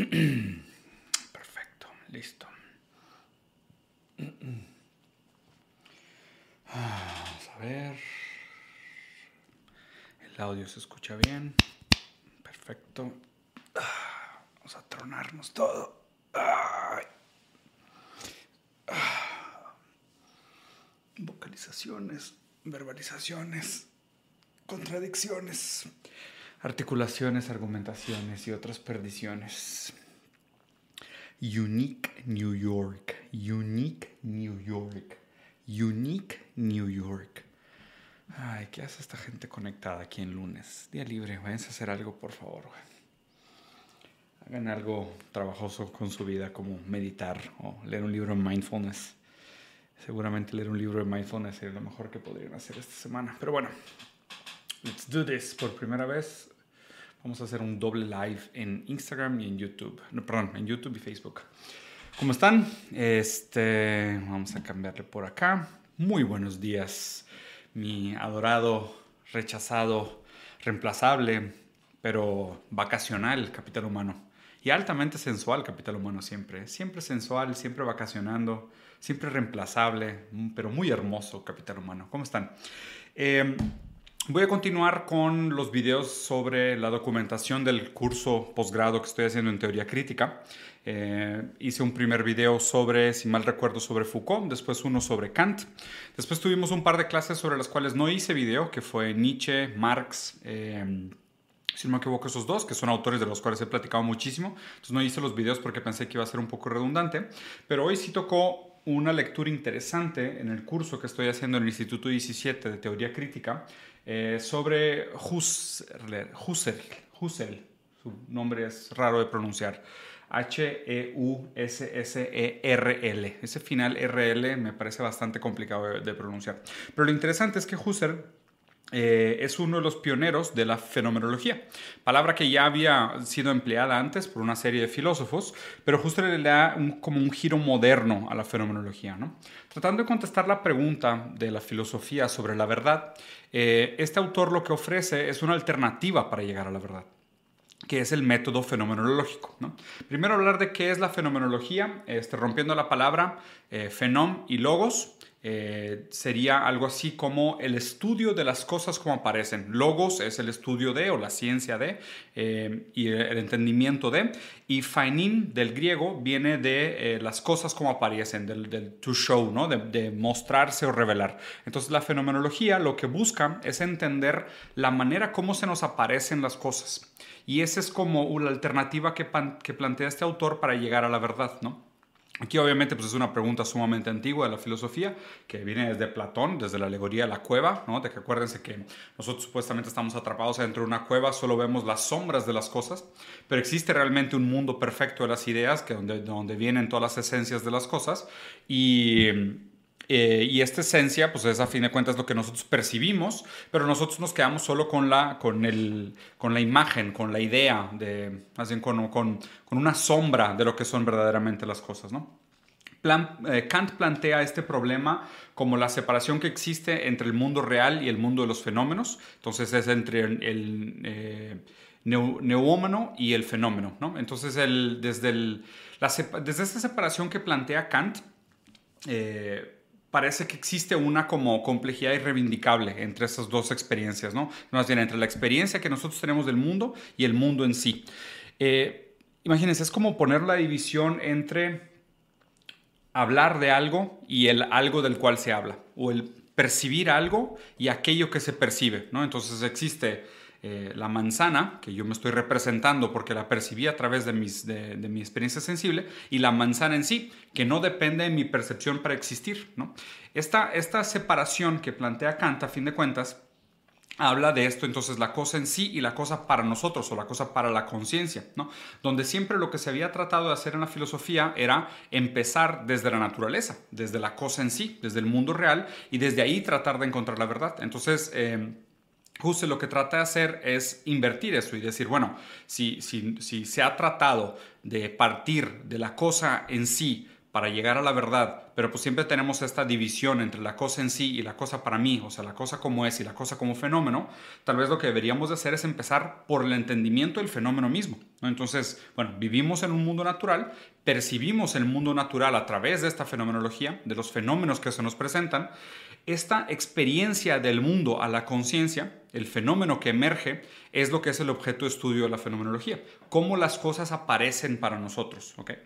Perfecto, listo. Vamos a ver. El audio se escucha bien. Perfecto. Vamos a tronarnos todo. Vocalizaciones, verbalizaciones, contradicciones articulaciones, argumentaciones y otras perdiciones. Unique New York, Unique New York, Unique New York. Ay, ¿qué hace esta gente conectada aquí en lunes? Día libre, váyanse a hacer algo, por favor. Hagan algo trabajoso con su vida, como meditar o leer un libro de mindfulness. Seguramente leer un libro de mindfulness sería lo mejor que podrían hacer esta semana. Pero bueno, let's do this. Por primera vez Vamos a hacer un doble live en Instagram y en YouTube. No, perdón, en YouTube y Facebook. ¿Cómo están? Este, vamos a cambiarle por acá. Muy buenos días, mi adorado, rechazado, reemplazable, pero vacacional capital humano. Y altamente sensual capital humano siempre. Siempre sensual, siempre vacacionando, siempre reemplazable, pero muy hermoso capital humano. ¿Cómo están? Eh, Voy a continuar con los videos sobre la documentación del curso posgrado que estoy haciendo en teoría crítica. Eh, hice un primer video sobre, si mal recuerdo, sobre Foucault, después uno sobre Kant. Después tuvimos un par de clases sobre las cuales no hice video, que fue Nietzsche, Marx. Eh, si no me equivoco, esos dos, que son autores de los cuales he platicado muchísimo. Entonces no hice los videos porque pensé que iba a ser un poco redundante. Pero hoy sí tocó una lectura interesante en el curso que estoy haciendo en el Instituto 17 de Teoría Crítica, eh, sobre Husserl, Husserl, su nombre es raro de pronunciar, H-E-U-S-S-E-R-L. Ese final RL me parece bastante complicado de, de pronunciar. Pero lo interesante es que Husserl eh, es uno de los pioneros de la fenomenología, palabra que ya había sido empleada antes por una serie de filósofos, pero justo le da como un giro moderno a la fenomenología. ¿no? Tratando de contestar la pregunta de la filosofía sobre la verdad, eh, este autor lo que ofrece es una alternativa para llegar a la verdad que es el método fenomenológico. ¿no? Primero hablar de qué es la fenomenología, este, rompiendo la palabra eh, fenom y logos, eh, sería algo así como el estudio de las cosas como aparecen. Logos es el estudio de o la ciencia de eh, y el entendimiento de. Y fainin del griego viene de eh, las cosas como aparecen, del, to show, ¿no? De, mostrarse o revelar. Entonces la fenomenología lo que busca es entender la manera como se nos aparecen las cosas. Y esa es como una alternativa que, que plantea este autor para llegar a la verdad, ¿no? Aquí obviamente pues es una pregunta sumamente antigua de la filosofía que viene desde Platón, desde la alegoría de la cueva, ¿no? de que acuérdense que nosotros supuestamente estamos atrapados dentro de una cueva, solo vemos las sombras de las cosas, pero existe realmente un mundo perfecto de las ideas, que donde, donde vienen todas las esencias de las cosas y eh, y esta esencia, pues es a fin de cuentas lo que nosotros percibimos, pero nosotros nos quedamos solo con la, con el, con la imagen, con la idea, de, más bien con, con, con una sombra de lo que son verdaderamente las cosas, ¿no? Eh, Kant plantea este problema como la separación que existe entre el mundo real y el mundo de los fenómenos. Entonces es entre el, eh, neumómano y el fenómeno. ¿no? Entonces el, desde, el, la, desde esta separación que plantea Kant, eh, parece que existe una como complejidad irreivindicable entre esas dos experiencias, ¿no? Más bien entre la experiencia que nosotros tenemos del mundo y el mundo en sí. Eh, imagínense, es como poner la división entre hablar de algo y el algo del cual se habla, o el percibir algo y aquello que se percibe, ¿no? Entonces existe eh, la manzana, que yo me estoy representando porque la percibí a través de, mis, de, mi experiencia sensible, y la manzana en sí, que no depende de mi percepción para existir. ¿no? Esta, esta separación que plantea Kant, a fin de cuentas, habla de esto, entonces la cosa en sí y la cosa para nosotros o la cosa para la conciencia, ¿no? Donde siempre lo que se había tratado de hacer en la filosofía era empezar desde la naturaleza, desde la cosa en sí, desde el mundo real y desde ahí tratar de encontrar la verdad. Entonces, eh, Justo lo que trata de hacer es invertir eso y decir, bueno, si, si, si se ha tratado de partir de la cosa en sí para llegar a la verdad, pero pues siempre tenemos esta división entre la cosa en sí y la cosa para mí, o sea, la cosa como es y la cosa como fenómeno, tal vez lo que deberíamos de hacer es empezar por el entendimiento del fenómeno mismo. Entonces, bueno, vivimos en un mundo natural, percibimos el mundo natural a través de esta fenomenología, de los fenómenos que se nos presentan, esta experiencia del mundo a la conciencia, el fenómeno que emerge, es lo que es el objeto de estudio de la fenomenología, cómo las cosas aparecen para nosotros. ¿okay?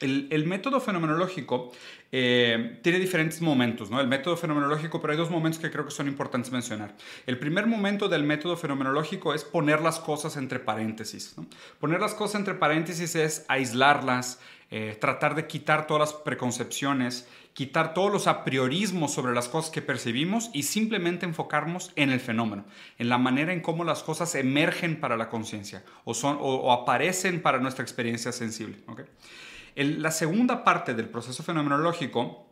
El, método fenomenológico eh, tiene diferentes momentos, ¿no? El método fenomenológico, pero hay dos momentos que creo que son importantes mencionar. El primer momento del método fenomenológico es poner las cosas entre paréntesis. Poner las cosas entre paréntesis es aislarlas, eh, tratar de quitar todas las preconcepciones, quitar todos los apriorismos sobre las cosas que percibimos y simplemente enfocarnos en el fenómeno, en la manera en cómo las cosas emergen para la conciencia o, o, aparecen para nuestra experiencia sensible. ¿okay? la segunda parte del proceso fenomenológico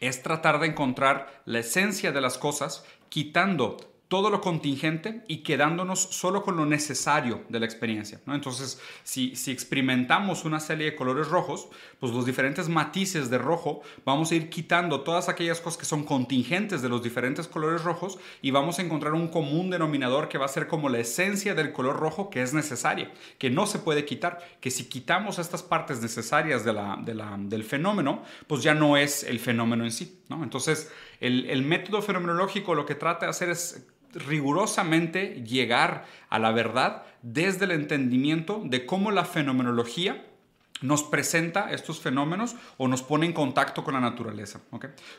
es tratar de encontrar la esencia de las cosas quitando todo lo contingente y quedándonos solo con lo necesario de la experiencia. Entonces, si, si, experimentamos una serie de colores rojos, pues los diferentes matices de rojo, vamos a ir quitando todas aquellas cosas que son contingentes de los diferentes colores rojos y vamos a encontrar un común denominador que va a ser como la esencia del color rojo que es necesaria, que no se puede quitar, que si quitamos estas partes necesarias de la, del fenómeno, pues ya no es el fenómeno en sí. Entonces, el, el método fenomenológico lo que trata de hacer es rigurosamente llegar a la verdad desde el entendimiento de cómo la fenomenología nos presenta estos fenómenos o nos pone en contacto con la naturaleza.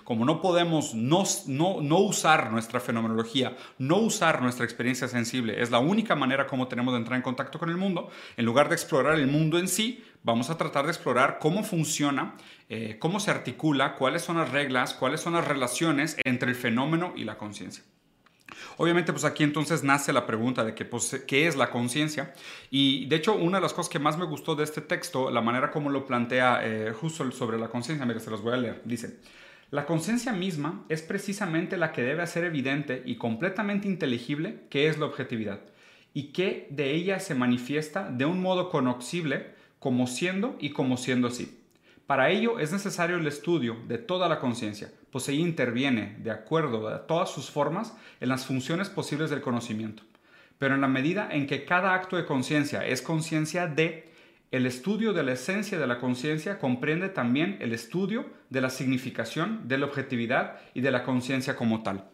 Como no podemos no, no, usar nuestra fenomenología, no usar nuestra experiencia sensible, es la única manera como tenemos de entrar en contacto con el mundo, en lugar de explorar el mundo en sí, vamos a tratar de explorar cómo funciona, eh, cómo se articula, cuáles son las reglas, cuáles son las relaciones entre el fenómeno y la conciencia. Obviamente, pues aquí entonces nace la pregunta de pues, qué es la conciencia. Y de hecho, una de las cosas que más me gustó de este texto, la manera como lo plantea eh, Husserl sobre la conciencia, mire, se los voy a leer. Dice, la conciencia misma es precisamente la que debe hacer evidente y completamente inteligible qué es la objetividad y que de ella se manifiesta de un modo conocible como siendo y como siendo así. Para ello es necesario el estudio de toda la conciencia, pues ella interviene, de acuerdo a todas sus formas, en las funciones posibles del conocimiento. Pero en la medida en que cada acto de conciencia es conciencia de, el estudio de la esencia de la conciencia comprende también el estudio de la significación, de la objetividad y de la conciencia como tal.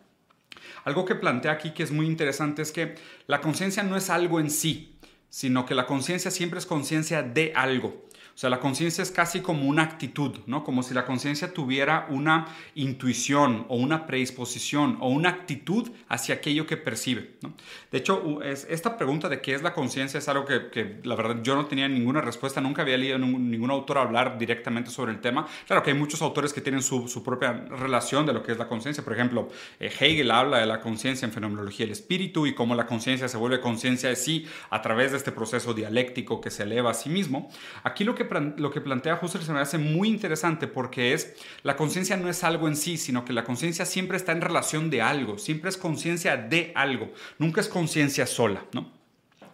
Algo que plantea aquí que es muy interesante es que la conciencia no es algo en sí, sino que la conciencia siempre es conciencia de algo. O sea, la conciencia es casi como una actitud, ¿no? Como si la conciencia tuviera una intuición o una predisposición o una actitud hacia aquello que percibe, ¿no? De hecho, es, esta pregunta de qué es la conciencia es algo que, que, la verdad yo no tenía ninguna respuesta, nunca había leído ningún, ningún, autor hablar directamente sobre el tema. Claro que hay muchos autores que tienen su, su propia relación de lo que es la conciencia. Por ejemplo, eh, Hegel habla de la conciencia en fenomenología del espíritu y cómo la conciencia se vuelve conciencia de sí a través de este proceso dialéctico que se eleva a sí mismo. Aquí lo que lo que plantea Husserl se me hace muy interesante porque es, la conciencia no es algo en sí, sino que la conciencia siempre está en relación de algo, siempre es conciencia de algo, nunca es conciencia sola, ¿no?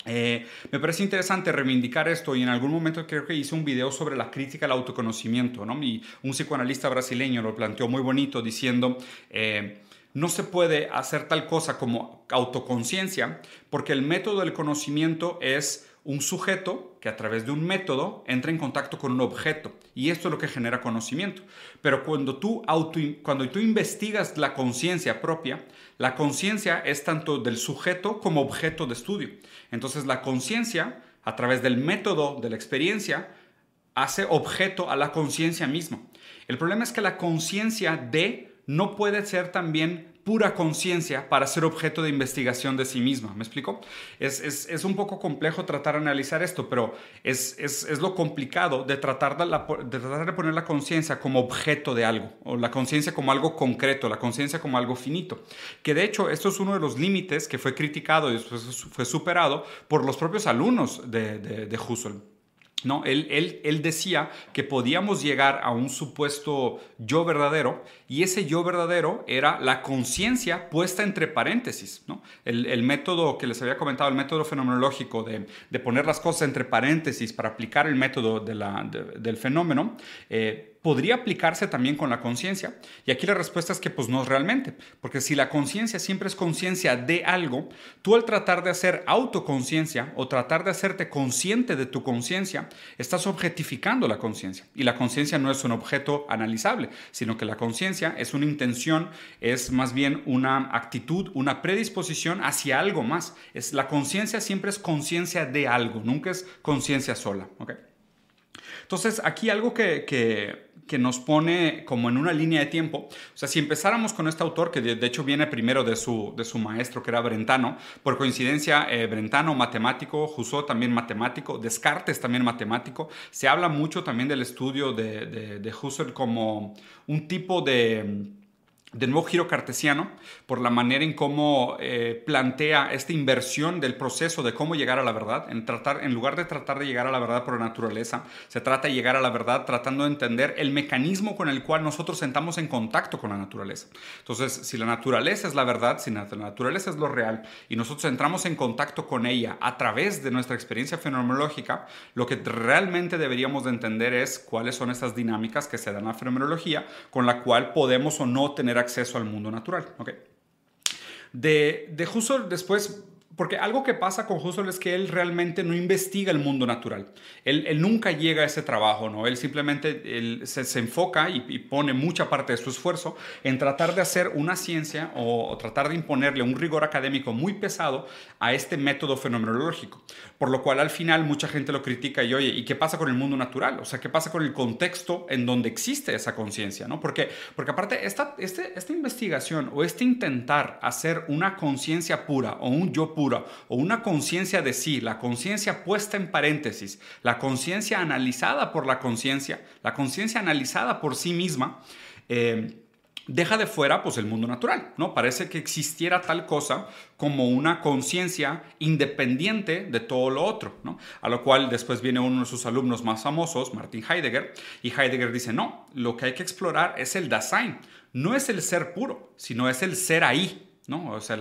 Eh, me parece interesante reivindicar esto y en algún momento creo que hice un video sobre la crítica al autoconocimiento, ¿no? Y un psicoanalista brasileño lo planteó muy bonito diciendo... Eh, no se puede hacer tal cosa como autoconciencia porque el método del conocimiento es un sujeto que a través de un método entra en contacto con un objeto y esto es lo que genera conocimiento. Pero cuando tú, auto, cuando tú investigas la conciencia propia, la conciencia es tanto del sujeto como objeto de estudio. Entonces la conciencia, a través del método de la experiencia, hace objeto a la conciencia misma. El problema es que la conciencia de no puede ser también pura conciencia para ser objeto de investigación de sí misma. ¿Me explico? Es, un poco complejo tratar de analizar esto, pero es, lo complicado de tratar de, de, tratar de poner la conciencia como objeto de algo, o la conciencia como algo concreto, la conciencia como algo finito. Que de hecho, esto es uno de los límites que fue criticado y después fue superado por los propios alumnos de, de, de Husserl. ¿No? Él, él, decía que podíamos llegar a un supuesto yo verdadero y ese yo verdadero era la conciencia puesta entre paréntesis. ¿no? El, método que les había comentado, el método fenomenológico de, de poner las cosas entre paréntesis para aplicar el método de la, del fenómeno, eh, podría aplicarse también con la conciencia. Y aquí la respuesta es que pues no realmente, porque si la conciencia siempre es conciencia de algo, tú al tratar de hacer autoconciencia o tratar de hacerte consciente de tu conciencia, estás objetificando la conciencia. Y la conciencia no es un objeto analizable, sino que la conciencia es una intención, es más bien una actitud, una predisposición hacia algo más. Es, la conciencia siempre es conciencia de algo, nunca es conciencia sola. ¿okay? Entonces, aquí algo que, que, nos pone como en una línea de tiempo, o sea, si empezáramos con este autor, que de, hecho viene primero de su, de su maestro, que era Brentano, por coincidencia, eh, Brentano, matemático, Husserl también matemático, Descartes también matemático, se habla mucho también del estudio de, de, de Husserl como un tipo de de nuevo giro cartesiano por la manera en cómo eh, plantea esta inversión del proceso de cómo llegar a la verdad. En, tratar, en lugar de tratar de llegar a la verdad por naturaleza, se trata de llegar a la verdad tratando de entender el mecanismo con el cual nosotros entramos en contacto con la naturaleza. Entonces, si la naturaleza es la verdad, si la naturaleza es lo real y nosotros entramos en contacto con ella a través de nuestra experiencia fenomenológica, lo que realmente deberíamos de entender es cuáles son esas dinámicas que se dan a la fenomenología con la cual podemos o no tener acceso al mundo natural. Okay. De, de Husserl después porque algo que pasa con Husserl es que él realmente no investiga el mundo natural. Él, nunca llega a ese trabajo, ¿no? Él simplemente se, enfoca y, pone mucha parte de su esfuerzo en tratar de hacer una ciencia o, tratar de imponerle un rigor académico muy pesado a este método fenomenológico. Por lo cual al final mucha gente lo critica y oye, ¿y qué pasa con el mundo natural? O sea, ¿qué pasa con el contexto en donde existe esa conciencia, ¿no? Porque, porque aparte esta, este, esta investigación o este intentar hacer una conciencia pura o un yo puro, o una conciencia de sí, la conciencia puesta en paréntesis, la conciencia analizada por la conciencia, la conciencia analizada por sí misma, eh, deja de fuera pues el mundo natural, ¿no? Parece que existiera tal cosa como una conciencia independiente de todo lo otro, ¿no? A lo cual después viene uno de sus alumnos más famosos, Martin Heidegger, y Heidegger dice, no, lo que hay que explorar es el Dasein, no es el ser puro, sino es el ser ahí, ¿no? O sea,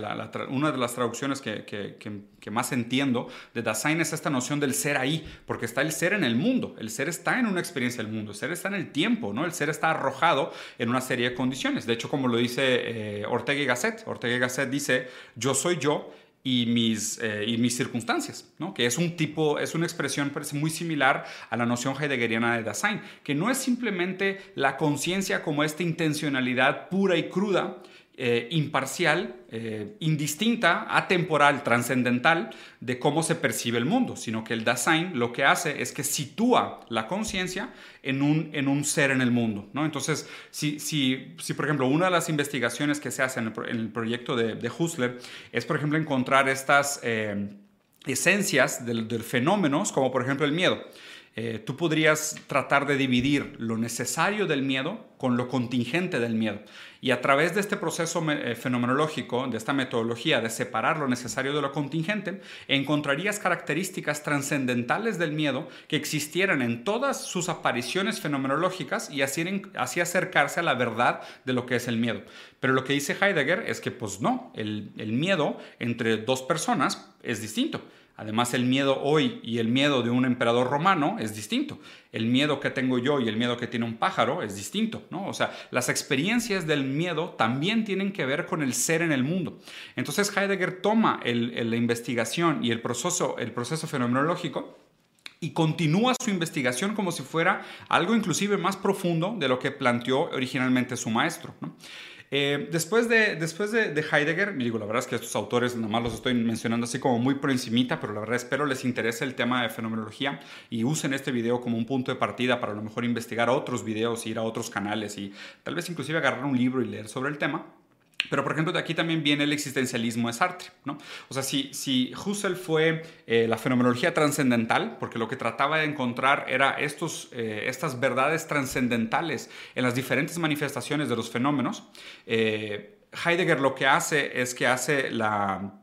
una de las traducciones que, más entiendo de Dasein es esta noción del ser ahí, porque está el ser en el mundo, el ser está en una experiencia del mundo, el ser está en el tiempo, ¿no? El ser está arrojado en una serie de condiciones. De hecho, como lo dice eh, Ortega y Gasset, Ortega y Gasset dice, yo soy yo y mis, eh, y mis circunstancias, ¿no? que es un tipo, es una expresión muy similar a la noción heideggeriana de Dasein, que no es simplemente la conciencia como esta intencionalidad pura y cruda, eh, imparcial, eh, indistinta, atemporal, trascendental de cómo se percibe el mundo, sino que el Dasein lo que hace es que sitúa la conciencia en un, en un ser en el mundo. ¿no? Entonces, si, si, si, por ejemplo, una de las investigaciones que se hace en el, proyecto de, de, Husserl es, por ejemplo, encontrar estas eh, esencias de, de fenómenos, como por ejemplo el miedo. Eh, tú podrías tratar de dividir lo necesario del miedo con lo contingente del miedo. Y a través de este proceso eh, fenomenológico, de esta metodología de separar lo necesario de lo contingente, encontrarías características trascendentales del miedo que existieran en todas sus apariciones fenomenológicas y así, acercarse a la verdad de lo que es el miedo. Pero lo que dice Heidegger es que pues no, el miedo entre dos personas es distinto. Además, el miedo hoy y el miedo de un emperador romano es distinto. El miedo que tengo yo y el miedo que tiene un pájaro es distinto, ¿no? O sea, las experiencias del miedo también tienen que ver con el ser en el mundo. Entonces, Heidegger toma la investigación y el proceso, fenomenológico y continúa su investigación como si fuera algo inclusive más profundo de lo que planteó originalmente su maestro. Eh, después de, después de, Heidegger, digo, la verdad es que estos autores nada más los estoy mencionando así como muy por encimita, pero la verdad espero les interese el tema de fenomenología y usen este video como un punto de partida para a lo mejor investigar otros videos, ir a otros canales y tal vez inclusive agarrar un libro y leer sobre el tema. Pero, por ejemplo, de aquí también viene el existencialismo de Sartre. ¿no? O sea, si, si Husserl fue eh, la fenomenología trascendental, porque lo que trataba de encontrar era estos, eh, estas verdades trascendentales en las diferentes manifestaciones de los fenómenos, eh, Heidegger lo que hace es que hace la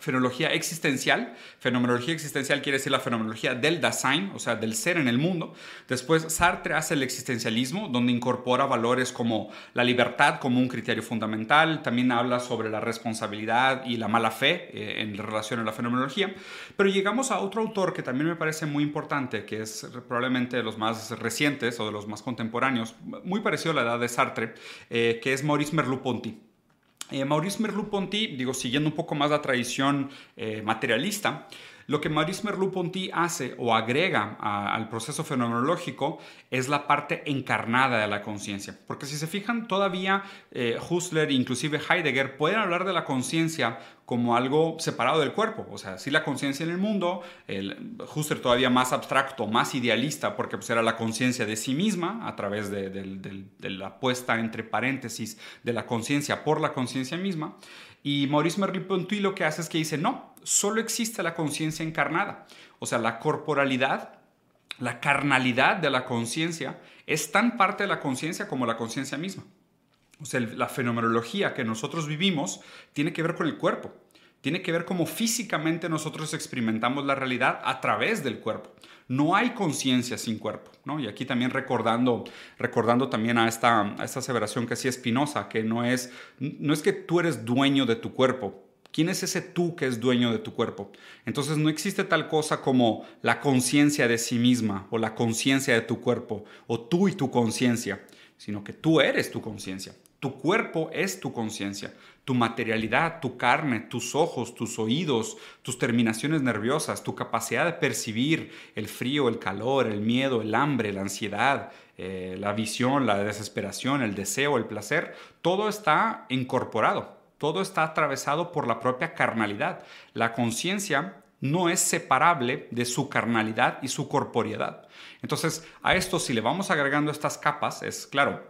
fenomenología existencial. Fenomenología existencial quiere decir la fenomenología del Dasein, o sea, del ser en el mundo. Después Sartre hace el existencialismo, donde incorpora valores como la libertad como un criterio fundamental. También habla sobre la responsabilidad y la mala fe eh, en relación a la fenomenología. Pero llegamos a otro autor que también me parece muy importante, que es probablemente de los más recientes o de los más contemporáneos, muy parecido a la edad de Sartre, eh, que es Maurice Merleau-Ponty. Eh, Maurice Merleau-Ponty, digo, siguiendo un poco más la tradición eh, materialista, lo que Maurice Merleau-Ponty hace o agrega al proceso fenomenológico es la parte encarnada de la conciencia. Porque si se fijan, todavía eh, Husserl, inclusive Heidegger, pueden hablar de la conciencia como algo separado del cuerpo. O sea, sí la conciencia en el mundo, el Husserl todavía más abstracto, más idealista, porque pues, era la conciencia de sí misma a través de, de la puesta entre paréntesis de la conciencia por la conciencia misma. Y Maurice Merleau-Ponty lo que hace es que dice, no, solo existe la conciencia encarnada. O sea, la corporalidad, la carnalidad de la conciencia es tan parte de la conciencia como la conciencia misma. O sea, la fenomenología que nosotros vivimos tiene que ver con el cuerpo. Tiene que ver cómo físicamente nosotros experimentamos la realidad a través del cuerpo. No hay conciencia sin cuerpo, ¿no? Y aquí también recordando, recordando también a esta, a esta aseveración que hacía Spinoza, que no es, no es que tú eres dueño de tu cuerpo, ¿Quién es ese tú que es dueño de tu cuerpo? Entonces no existe tal cosa como la conciencia de sí misma o la conciencia de tu cuerpo o tú y tu conciencia, sino que tú eres tu conciencia. Tu cuerpo es tu conciencia, tu materialidad, tu carne, tus ojos, tus oídos, tus terminaciones nerviosas, tu capacidad de percibir el frío, el calor, el miedo, el hambre, la ansiedad, eh, la visión, la desesperación, el deseo, el placer, todo está incorporado, todo está atravesado por la propia carnalidad. La conciencia no es separable de su carnalidad y su corporeidad. Entonces, a esto si le vamos agregando estas capas, es claro,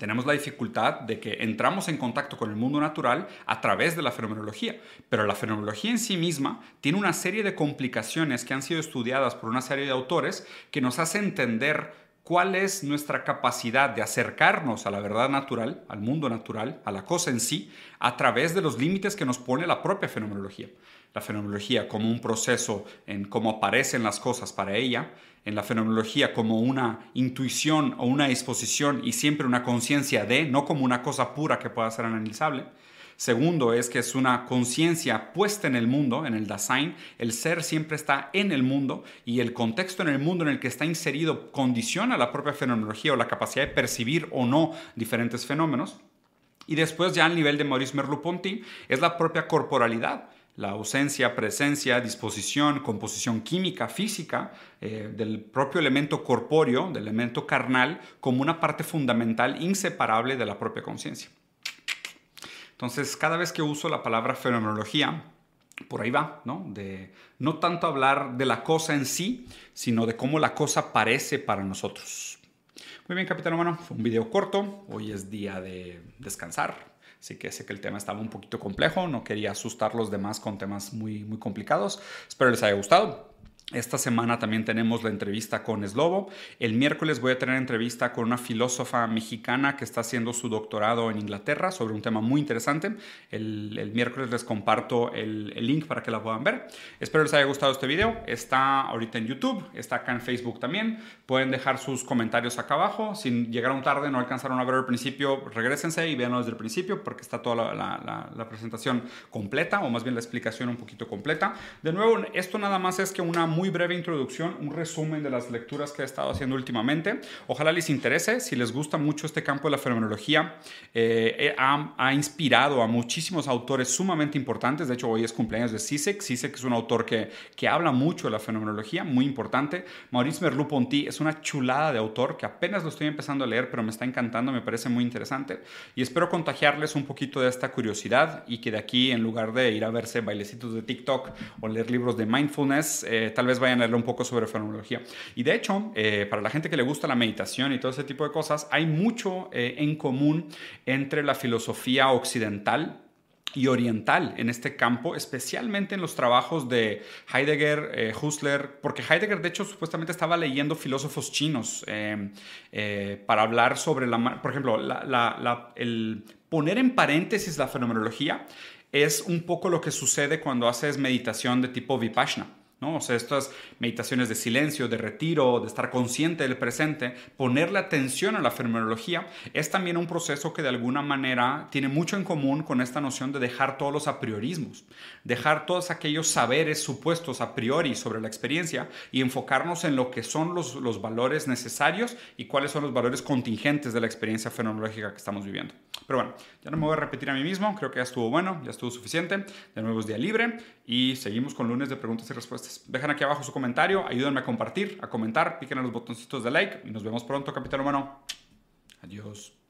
tenemos la dificultad de que entramos en contacto con el mundo natural a través de la fenomenología, pero la fenomenología en sí misma tiene una serie de complicaciones que han sido estudiadas por una serie de autores que nos hace entender cuál es nuestra capacidad de acercarnos a la verdad natural, al mundo natural, a la cosa en sí, a través de los límites que nos pone la propia fenomenología. La fenomenología como un proceso en cómo aparecen las cosas para ella, en la fenomenología como una intuición o una disposición y siempre una conciencia de, no como una cosa pura que pueda ser analizable. Segundo es que es una conciencia puesta en el mundo, en el Dasein. El ser siempre está en el mundo y el contexto en el mundo en el que está inserido condiciona la propia fenomenología o la capacidad de percibir o no diferentes fenómenos. Y después ya al nivel de Maurice Merleau-Ponty es la propia corporalidad la ausencia, presencia, disposición, composición química, física eh, del propio elemento corpóreo, del elemento carnal, como una parte fundamental, inseparable de la propia conciencia. Entonces, cada vez que uso la palabra fenomenología, por ahí va, ¿no? De no tanto hablar de la cosa en sí, sino de cómo la cosa parece para nosotros. Muy bien, capitán humano, fue un video corto. Hoy es día de descansar, Así que sé que el tema estaba un poquito complejo, no quería asustar los demás con temas muy, muy complicados. Espero les haya gustado. Esta semana también tenemos la entrevista con Slobo. El miércoles voy a tener entrevista con una filósofa mexicana que está haciendo su doctorado en Inglaterra sobre un tema muy interesante. El, miércoles les comparto el, link para que la puedan ver. Espero les haya gustado este video. Está ahorita en YouTube, está acá en Facebook también. Pueden dejar sus comentarios acá abajo. Si llegaron tarde, no alcanzaron a ver el principio, regresense y véanlo desde el principio porque está toda la, la presentación completa o más bien la explicación un poquito completa. De nuevo, esto nada más es que una muy breve introducción, un resumen de las lecturas que he estado haciendo últimamente. Ojalá les interese, si les gusta mucho este campo de la fenomenología, eh, ha, ha, inspirado a muchísimos autores sumamente importantes. De hecho, hoy es cumpleaños de Sisek. Sisek es un autor que, que habla mucho de la fenomenología, muy importante. Maurice Merleau-Ponty es una chulada de autor que apenas lo estoy empezando a leer, pero me está encantando, me parece muy interesante. Y espero contagiarles un poquito de esta curiosidad y que de aquí, en lugar de ir a verse bailecitos de TikTok o leer libros de mindfulness, eh, tal vez vayan a leer un poco sobre fenomenología. Y de hecho, eh, para la gente que le gusta la meditación y todo ese tipo de cosas, hay mucho eh, en común entre la filosofía occidental y oriental en este campo, especialmente en los trabajos de Heidegger, eh, Husserl, porque Heidegger de hecho supuestamente estaba leyendo filósofos chinos para hablar sobre la, por ejemplo, el poner en paréntesis la fenomenología es un poco lo que sucede cuando haces meditación de tipo vipassana. O sea, estas meditaciones de silencio, de retiro, de estar consciente del presente, ponerle atención a la fenomenología, es también un proceso que de alguna manera tiene mucho en común con esta noción de dejar todos los apriorismos, dejar todos aquellos saberes supuestos a priori sobre la experiencia y enfocarnos en lo que son los, los valores necesarios y cuáles son los valores contingentes de la experiencia fenomenológica que estamos viviendo. Pero bueno, ya no me voy a repetir a mí mismo, creo que ya estuvo bueno, ya estuvo suficiente. De nuevo es día libre y seguimos con lunes de preguntas y respuestas. Dejen aquí abajo su comentario, ayúdenme a compartir, a comentar, piquen a los botoncitos de like y nos vemos pronto, capitán humano. Adiós.